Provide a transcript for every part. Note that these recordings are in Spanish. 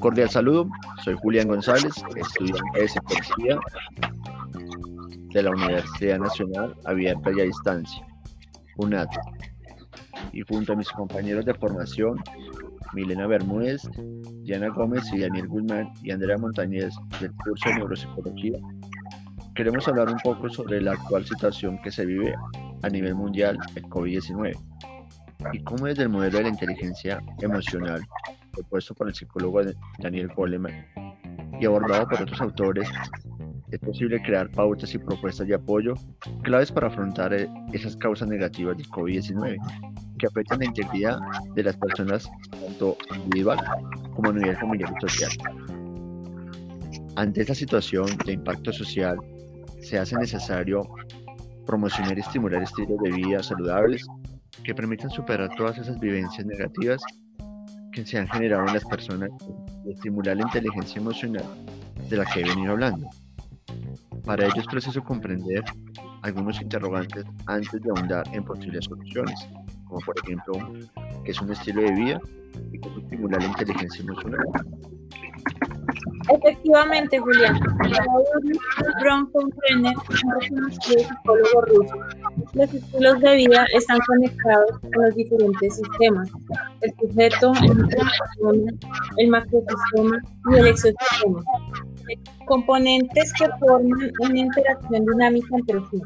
cordial saludo, soy Julián González, estudiante de psicología de la Universidad Nacional Abierta y a Distancia, UNAT, y junto a mis compañeros de formación, Milena Bermúdez, Diana Gómez y Daniel Guzmán y Andrea Montañez del curso de Neuropsicología, queremos hablar un poco sobre la actual situación que se vive a nivel mundial el COVID-19 y cómo desde el modelo de la inteligencia emocional propuesto por el psicólogo Daniel Goleman y abordado por otros autores, es posible crear pautas y propuestas de apoyo claves para afrontar eh, esas causas negativas del COVID-19 que afectan la integridad de las personas tanto individual como a nivel familiar y social. Ante esta situación de impacto social, se hace necesario promocionar y estimular estilos de vida saludables que permitan superar todas esas vivencias negativas que se han generado en las personas y estimular la inteligencia emocional de la que he venido hablando. Para ello es preciso comprender algunos interrogantes antes de ahondar en posibles soluciones, como por ejemplo qué es un estilo de vida y cómo estimular la inteligencia emocional. Efectivamente, Julián. Bronco Brenner, un psicólogo ruso. Los estilos de vida están conectados con los diferentes sistemas: el sujeto, el el macrosistema y el exosistema. Componentes que forman una interacción dinámica entre sí.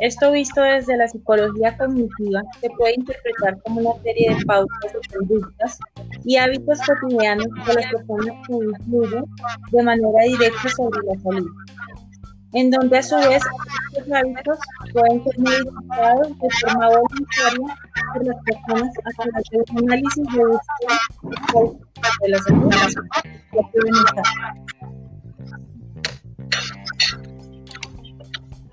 Esto visto desde la psicología cognitiva se puede interpretar como una serie de pautas de conductas y hábitos cotidianos de las personas que influyen de manera directa sobre la salud, en donde a su vez estos hábitos pueden ser modificados de forma voluntaria por las personas a través de un análisis de de la salud y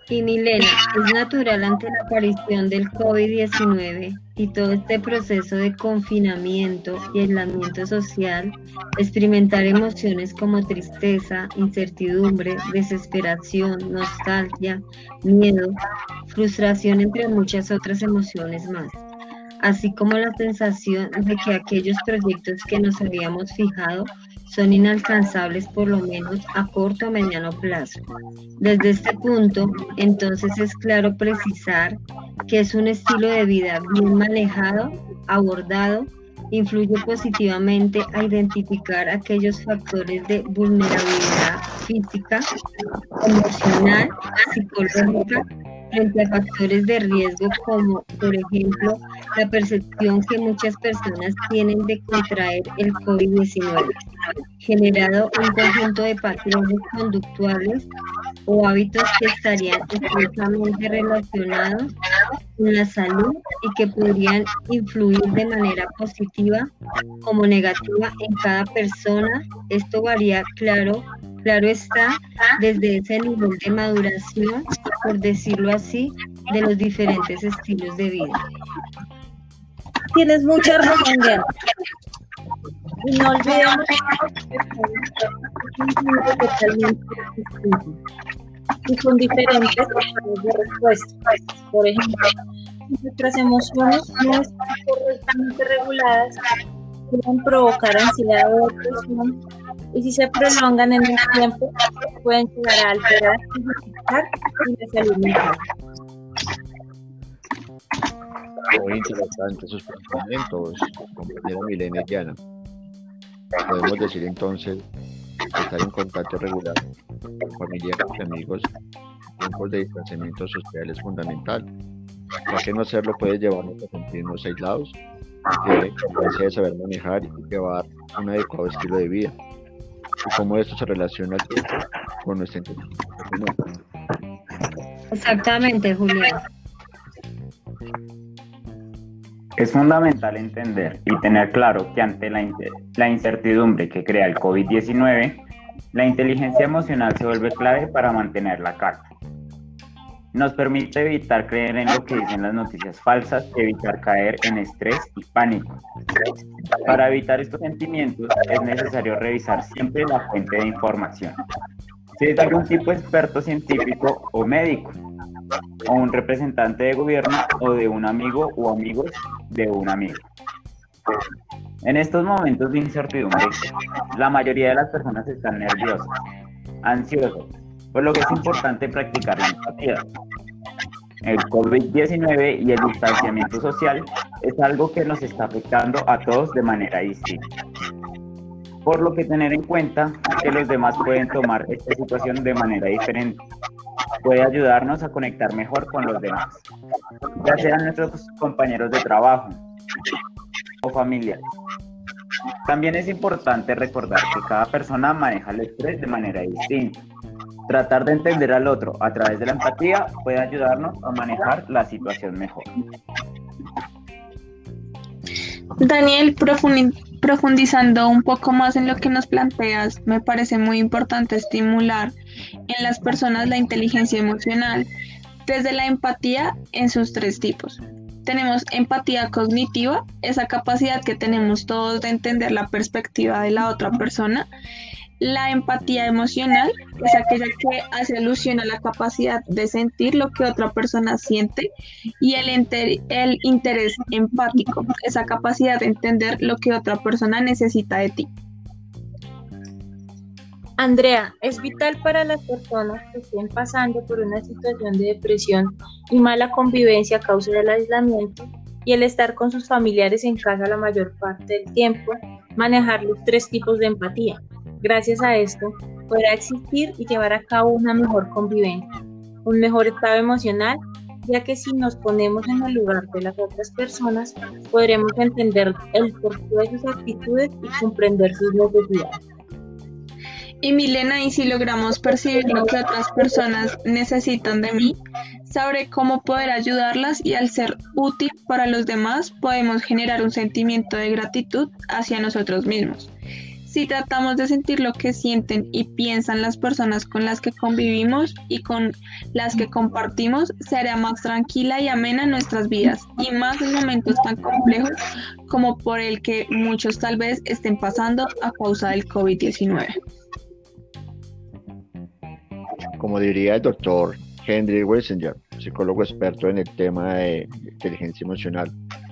Y Milena, es natural ante la aparición del COVID-19 y todo este proceso de confinamiento y aislamiento social, experimentar emociones como tristeza, incertidumbre, desesperación, nostalgia, miedo, frustración, entre muchas otras emociones más, así como la sensación de que aquellos proyectos que nos habíamos fijado son inalcanzables por lo menos a corto o mediano plazo. Desde este punto, entonces es claro precisar que es un estilo de vida bien manejado, abordado, influye positivamente a identificar aquellos factores de vulnerabilidad física, emocional, psicológica, frente a factores de riesgo como, por ejemplo, la percepción que muchas personas tienen de contraer el COVID-19, generado un conjunto de patrones conductuales o hábitos que estarían estrechamente relacionados con la salud y que podrían influir de manera positiva como negativa en cada persona. Esto varía, claro, Claro está, desde ese nivel de maduración, por decirlo así, de los diferentes estilos de vida. Tienes mucha razón, Y no olvidemos que y con diferentes de respuesta. Por ejemplo, nuestras emociones no están correctamente reguladas, pueden provocar ansiedad o depresión y si se prolongan en el tiempo pueden llegar a alterar y la salud. Muy interesante sus pensamientos, compañera Milena Llana. Podemos decir entonces estar en contacto regular con familiares y amigos tiempos de distanciamiento social es fundamental, ya que no hacerlo puede llevarnos a sentirnos aislados, que de saber manejar y llevar un adecuado estilo de vida y cómo esto se relaciona con nuestra inteligencia Exactamente, Julián. Es fundamental entender y tener claro que ante la, la incertidumbre que crea el COVID-19, la inteligencia emocional se vuelve clave para mantener la calma. Nos permite evitar creer en lo que dicen las noticias falsas, evitar caer en estrés y pánico. Para evitar estos sentimientos es necesario revisar siempre la fuente de información. Si es algún tipo de experto científico o médico, o un representante de gobierno o de un amigo o amigos de un amigo. En estos momentos de incertidumbre, la mayoría de las personas están nerviosas, ansiosas, por lo que es importante practicar la empatía. El COVID-19 y el distanciamiento social es algo que nos está afectando a todos de manera distinta. Por lo que tener en cuenta que los demás pueden tomar esta situación de manera diferente puede ayudarnos a conectar mejor con los demás, ya sean nuestros compañeros de trabajo o familiares. También es importante recordar que cada persona maneja el estrés de manera distinta. Tratar de entender al otro a través de la empatía puede ayudarnos a manejar la situación mejor. Daniel, profundizando un poco más en lo que nos planteas, me parece muy importante estimular en las personas la inteligencia emocional desde la empatía en sus tres tipos. Tenemos empatía cognitiva, esa capacidad que tenemos todos de entender la perspectiva de la otra persona. La empatía emocional es aquella que hace alusión a la capacidad de sentir lo que otra persona siente. Y el, el interés empático, esa capacidad de entender lo que otra persona necesita de ti. Andrea, es vital para las personas que estén pasando por una situación de depresión y mala convivencia a causa del aislamiento y el estar con sus familiares en casa la mayor parte del tiempo, manejar los tres tipos de empatía. Gracias a esto, podrá existir y llevar a cabo una mejor convivencia, un mejor estado emocional, ya que si nos ponemos en el lugar de las otras personas, podremos entender el porqué de sus actitudes y comprender sus necesidades. Y Milena, y si logramos percibir lo que otras personas necesitan de mí, sabré cómo poder ayudarlas y al ser útil para los demás podemos generar un sentimiento de gratitud hacia nosotros mismos. Si tratamos de sentir lo que sienten y piensan las personas con las que convivimos y con las que compartimos, será más tranquila y amena nuestras vidas y más en momentos tan complejos como por el que muchos tal vez estén pasando a causa del COVID-19. Como diría el doctor Henry Wessinger, psicólogo experto en el tema de inteligencia emocional,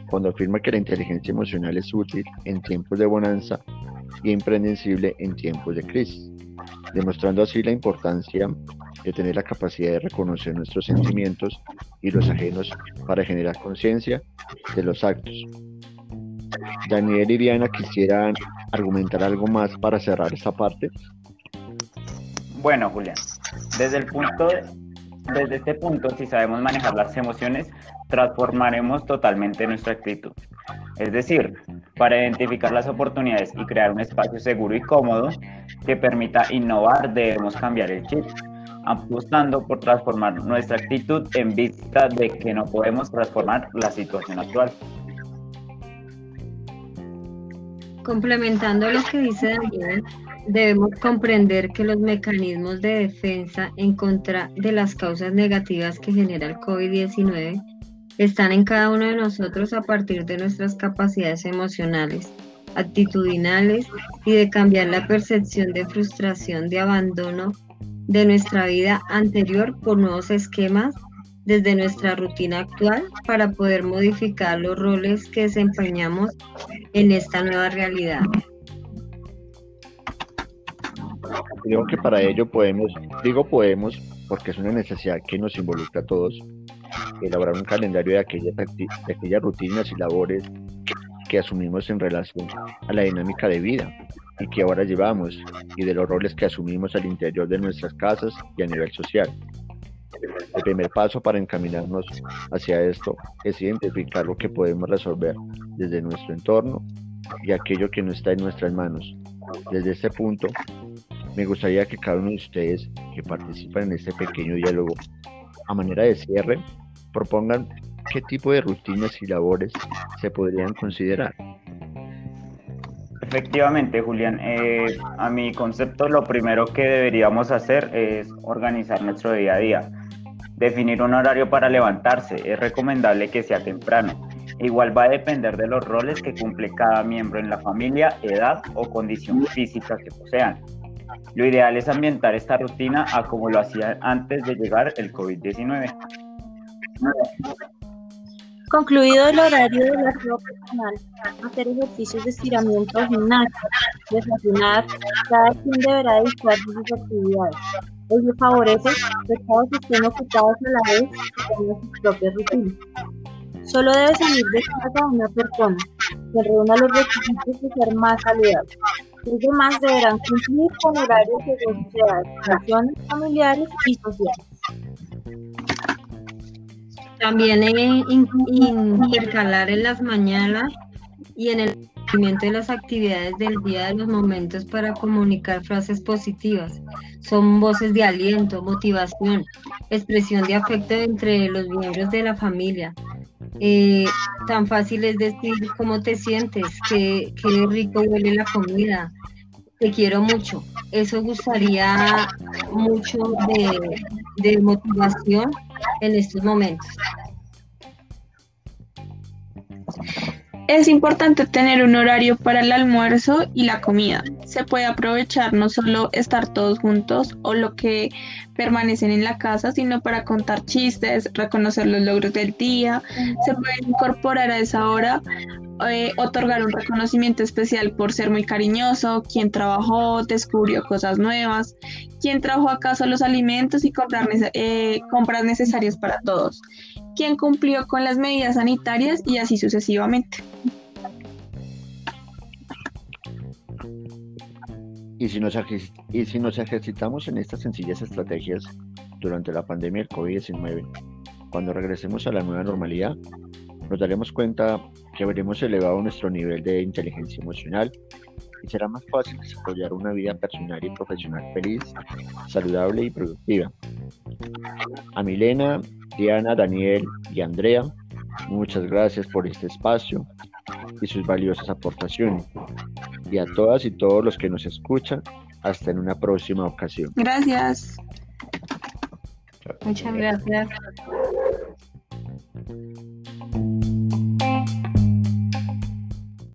cuando afirma que la inteligencia emocional es útil en tiempos de bonanza y impredecible en tiempos de crisis, demostrando así la importancia de tener la capacidad de reconocer nuestros sentimientos y los ajenos para generar conciencia de los actos. Daniel y Diana quisieran argumentar algo más para cerrar esta parte. Bueno, Julián, desde el punto desde este punto, si sabemos manejar las emociones, transformaremos totalmente nuestra actitud. Es decir, para identificar las oportunidades y crear un espacio seguro y cómodo que permita innovar, debemos cambiar el chip, apostando por transformar nuestra actitud en vista de que no podemos transformar la situación actual. Complementando lo que dice Daniel, debemos comprender que los mecanismos de defensa en contra de las causas negativas que genera el COVID-19 están en cada uno de nosotros a partir de nuestras capacidades emocionales, actitudinales y de cambiar la percepción de frustración, de abandono de nuestra vida anterior por nuevos esquemas desde nuestra rutina actual para poder modificar los roles que desempeñamos en esta nueva realidad. Creo que para ello podemos, digo podemos, porque es una necesidad que nos involucra a todos, elaborar un calendario de aquellas, de aquellas rutinas y labores que asumimos en relación a la dinámica de vida y que ahora llevamos y de los roles que asumimos al interior de nuestras casas y a nivel social. El primer paso para encaminarnos hacia esto es identificar lo que podemos resolver desde nuestro entorno y aquello que no está en nuestras manos. Desde este punto, me gustaría que cada uno de ustedes que participan en este pequeño diálogo, a manera de cierre, propongan qué tipo de rutinas y labores se podrían considerar. Efectivamente, Julián. Eh, a mi concepto, lo primero que deberíamos hacer es organizar nuestro día a día. Definir un horario para levantarse. Es recomendable que sea temprano. Igual va a depender de los roles que cumple cada miembro en la familia, edad o condición física que posean. Lo ideal es ambientar esta rutina a como lo hacía antes de llegar el COVID-19. Concluido el horario de la prueba personal, hacer ejercicios de estiramiento al gimnasio, desayunar, cada quien deberá dedicarse a sus actividades. Ello favorece que todos estén ocupados a la vez y tengan sus propias rutinas. Solo debe salir de casa una persona que reúna los requisitos de ser más saludable. Los demás deberán cumplir con horarios de relaciones familiares y sociales. También intercalar en las mañanas y en el cumplimiento de las actividades del día de los momentos para comunicar frases positivas. Son voces de aliento, motivación, expresión de afecto entre los miembros de la familia. Eh, tan fácil es decir cómo te sientes, qué, qué rico huele la comida, te quiero mucho. Eso gustaría mucho de motivación en estos momentos. Es importante tener un horario para el almuerzo y la comida. Se puede aprovechar no solo estar todos juntos o lo que permanecen en la casa, sino para contar chistes, reconocer los logros del día. Se puede incorporar a esa hora, eh, otorgar un reconocimiento especial por ser muy cariñoso, quien trabajó, descubrió cosas nuevas, quien trajo a casa los alimentos y comprar eh, compras necesarias para todos quien cumplió con las medidas sanitarias y así sucesivamente. Y si, nos y si nos ejercitamos en estas sencillas estrategias durante la pandemia del COVID-19, cuando regresemos a la nueva normalidad, nos daremos cuenta que habremos elevado nuestro nivel de inteligencia emocional y será más fácil desarrollar una vida personal y profesional feliz, saludable y productiva. A Milena, Diana, Daniel y Andrea, muchas gracias por este espacio y sus valiosas aportaciones. Y a todas y todos los que nos escuchan, hasta en una próxima ocasión. Gracias. Muchas gracias.